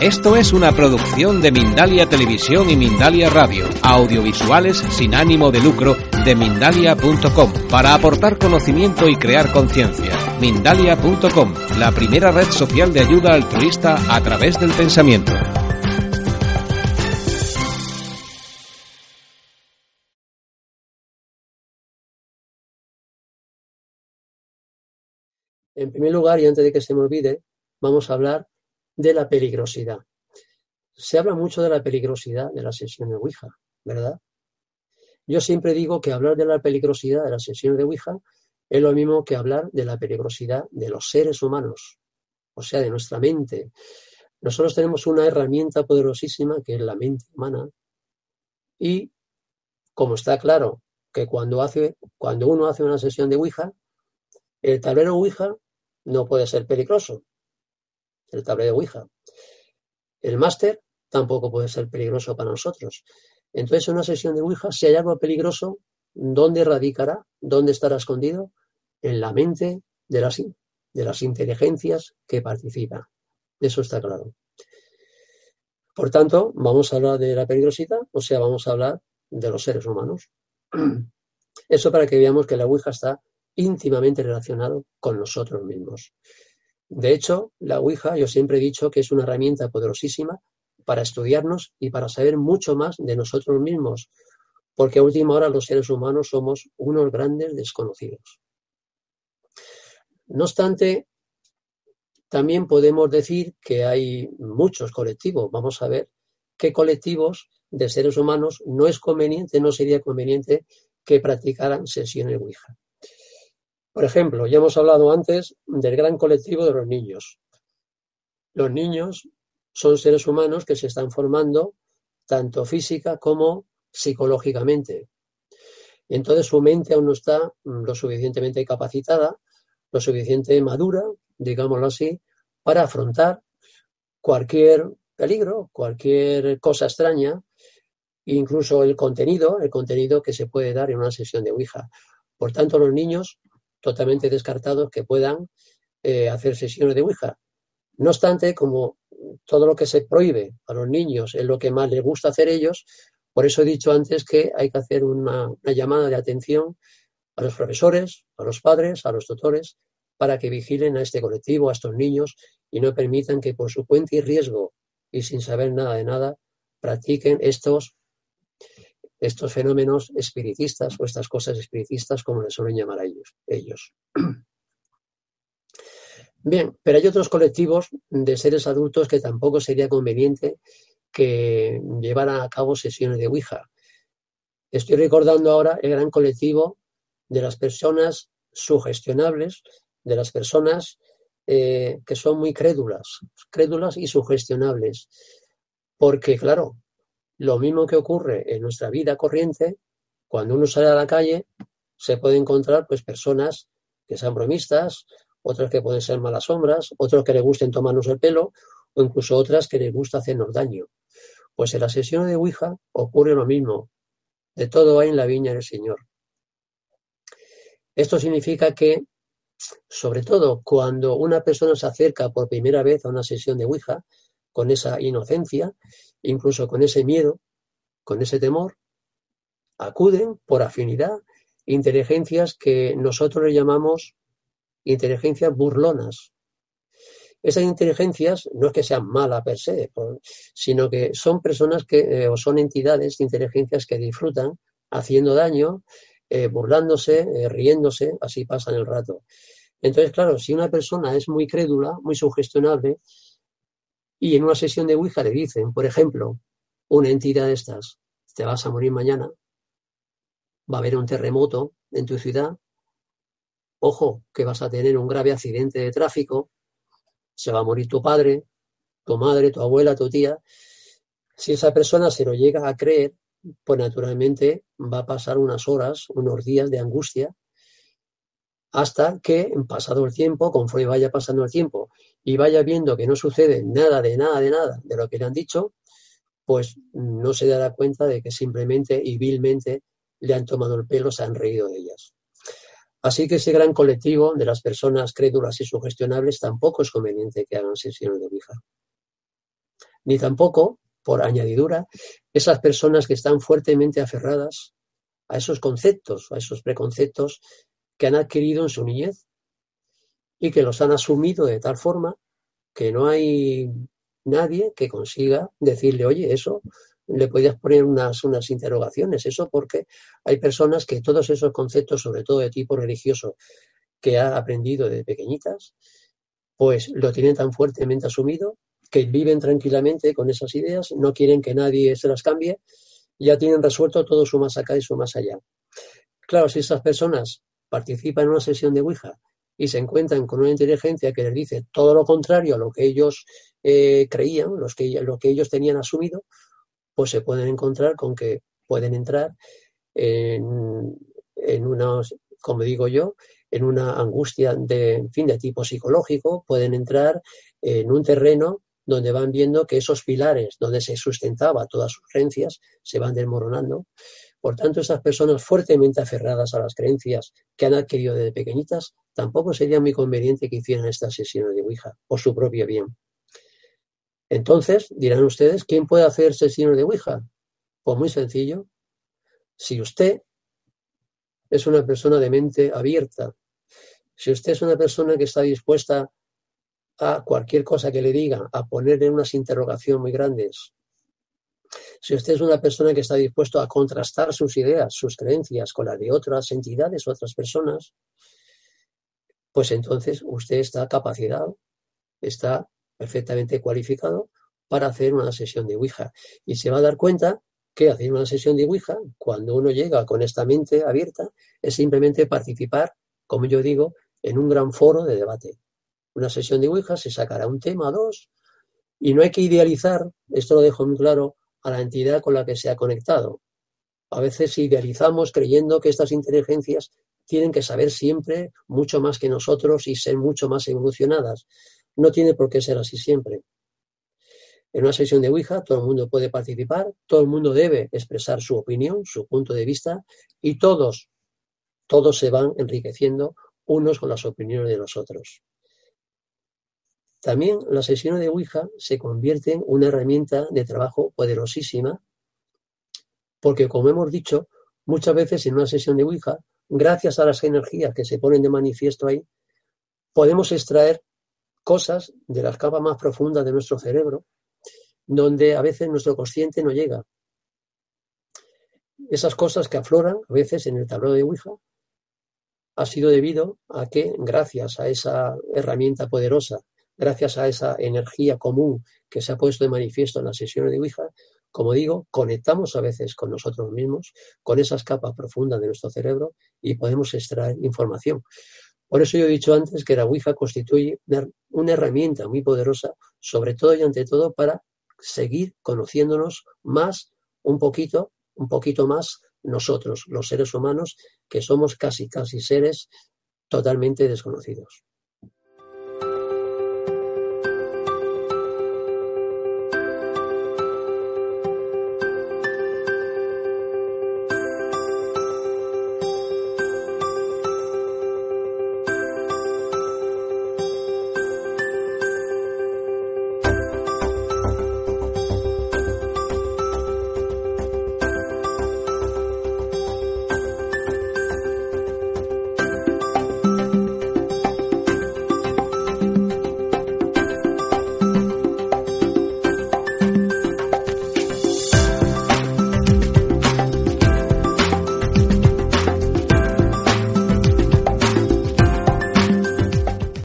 Esto es una producción de Mindalia Televisión y Mindalia Radio, audiovisuales sin ánimo de lucro de mindalia.com, para aportar conocimiento y crear conciencia. Mindalia.com, la primera red social de ayuda altruista a través del pensamiento. En primer lugar, y antes de que se me olvide, vamos a hablar de la peligrosidad. Se habla mucho de la peligrosidad de la sesión de Ouija, ¿verdad? Yo siempre digo que hablar de la peligrosidad de la sesión de Ouija es lo mismo que hablar de la peligrosidad de los seres humanos, o sea, de nuestra mente. Nosotros tenemos una herramienta poderosísima que es la mente humana y como está claro que cuando, hace, cuando uno hace una sesión de Ouija, el tablero Ouija no puede ser peligroso, el tablero de Ouija. El máster tampoco puede ser peligroso para nosotros. Entonces, en una sesión de Ouija, si hay algo peligroso, ¿dónde radicará? ¿Dónde estará escondido? En la mente de las, de las inteligencias que participan. Eso está claro. Por tanto, vamos a hablar de la peligrosidad, o sea, vamos a hablar de los seres humanos. Eso para que veamos que la Ouija está íntimamente relacionado con nosotros mismos. De hecho, la Ouija yo siempre he dicho que es una herramienta poderosísima para estudiarnos y para saber mucho más de nosotros mismos, porque a última hora los seres humanos somos unos grandes desconocidos. No obstante, también podemos decir que hay muchos colectivos. Vamos a ver qué colectivos de seres humanos no es conveniente, no sería conveniente que practicaran sesiones Ouija. Por ejemplo, ya hemos hablado antes del gran colectivo de los niños. Los niños son seres humanos que se están formando tanto física como psicológicamente. Entonces su mente aún no está lo suficientemente capacitada, lo suficientemente madura, digámoslo así, para afrontar cualquier peligro, cualquier cosa extraña, incluso el contenido, el contenido que se puede dar en una sesión de Ouija. Por tanto, los niños totalmente descartados que puedan eh, hacer sesiones de Ouija. No obstante, como todo lo que se prohíbe a los niños es lo que más les gusta hacer ellos, por eso he dicho antes que hay que hacer una, una llamada de atención a los profesores, a los padres, a los tutores, para que vigilen a este colectivo, a estos niños, y no permitan que por su cuenta y riesgo y sin saber nada de nada practiquen estos estos fenómenos espiritistas o estas cosas espiritistas como les suelen llamar a ellos. ellos. Bien, pero hay otros colectivos de seres adultos que tampoco sería conveniente que llevaran a cabo sesiones de Ouija. Estoy recordando ahora el gran colectivo de las personas sugestionables, de las personas eh, que son muy crédulas, crédulas y sugestionables. Porque, claro, lo mismo que ocurre en nuestra vida corriente, cuando uno sale a la calle, se puede encontrar pues personas que sean bromistas, otras que pueden ser malas sombras, otros que le gusten tomarnos el pelo, o incluso otras que les gusta hacernos daño. Pues en la sesión de Ouija ocurre lo mismo. De todo hay en la viña del Señor. Esto significa que, sobre todo cuando una persona se acerca por primera vez a una sesión de Ouija, con esa inocencia, incluso con ese miedo, con ese temor, acuden por afinidad inteligencias que nosotros le llamamos inteligencias burlonas. Esas inteligencias no es que sean malas per se, sino que son personas que, eh, o son entidades de inteligencias que disfrutan haciendo daño, eh, burlándose, eh, riéndose, así pasan el rato. Entonces, claro, si una persona es muy crédula, muy sugestionable, y en una sesión de Ouija le dicen, por ejemplo, una entidad de estas, te vas a morir mañana, va a haber un terremoto en tu ciudad, ojo, que vas a tener un grave accidente de tráfico, se va a morir tu padre, tu madre, tu abuela, tu tía. Si esa persona se lo llega a creer, pues naturalmente va a pasar unas horas, unos días de angustia, hasta que, pasado el tiempo, conforme vaya pasando el tiempo y vaya viendo que no sucede nada de nada de nada de lo que le han dicho, pues no se dará cuenta de que simplemente y vilmente le han tomado el pelo, se han reído de ellas. Así que ese gran colectivo de las personas crédulas y sugestionables tampoco es conveniente que hagan sesiones de Ouija. ni tampoco, por añadidura, esas personas que están fuertemente aferradas a esos conceptos, a esos preconceptos que han adquirido en su niñez y que los han asumido de tal forma que no hay nadie que consiga decirle, oye, eso le podías poner unas, unas interrogaciones, eso porque hay personas que todos esos conceptos, sobre todo de tipo religioso, que ha aprendido de pequeñitas, pues lo tienen tan fuertemente asumido que viven tranquilamente con esas ideas, no quieren que nadie se las cambie, ya tienen resuelto todo su más acá y su más allá. Claro, si esas personas participan en una sesión de Ouija y se encuentran con una inteligencia que les dice todo lo contrario a lo que ellos eh, creían, lo que ellos tenían asumido, pues se pueden encontrar con que pueden entrar en, en unos, como digo yo, en una angustia de, fin, de tipo psicológico, pueden entrar en un terreno donde van viendo que esos pilares donde se sustentaba todas sus creencias se van desmoronando. Por tanto, esas personas fuertemente aferradas a las creencias que han adquirido desde pequeñitas, tampoco sería muy conveniente que hicieran estas sesiones de Ouija por su propio bien. Entonces, dirán ustedes, ¿quién puede hacer sesiones de Ouija? Pues muy sencillo. Si usted es una persona de mente abierta, si usted es una persona que está dispuesta a cualquier cosa que le diga, a ponerle unas interrogaciones muy grandes, si usted es una persona que está dispuesto a contrastar sus ideas, sus creencias con las de otras entidades, otras personas, pues entonces usted está capacitado, está perfectamente cualificado para hacer una sesión de Ouija. Y se va a dar cuenta que hacer una sesión de Ouija, cuando uno llega con esta mente abierta, es simplemente participar, como yo digo, en un gran foro de debate. Una sesión de Ouija se sacará un tema, dos, y no hay que idealizar, esto lo dejo muy claro, a la entidad con la que se ha conectado. A veces idealizamos creyendo que estas inteligencias tienen que saber siempre mucho más que nosotros y ser mucho más evolucionadas. No tiene por qué ser así siempre. En una sesión de Ouija todo el mundo puede participar, todo el mundo debe expresar su opinión, su punto de vista y todos, todos se van enriqueciendo unos con las opiniones de los otros. También la sesión de Ouija se convierte en una herramienta de trabajo poderosísima porque, como hemos dicho, muchas veces en una sesión de Ouija, gracias a las energías que se ponen de manifiesto ahí, podemos extraer cosas de las capas más profundas de nuestro cerebro donde a veces nuestro consciente no llega. Esas cosas que afloran a veces en el tablero de Ouija ha sido debido a que gracias a esa herramienta poderosa, gracias a esa energía común que se ha puesto de manifiesto en las sesiones de Ouija, como digo, conectamos a veces con nosotros mismos, con esas capas profundas de nuestro cerebro y podemos extraer información. Por eso yo he dicho antes que la Ouija constituye una herramienta muy poderosa, sobre todo y ante todo para seguir conociéndonos más, un poquito, un poquito más nosotros, los seres humanos, que somos casi, casi seres totalmente desconocidos.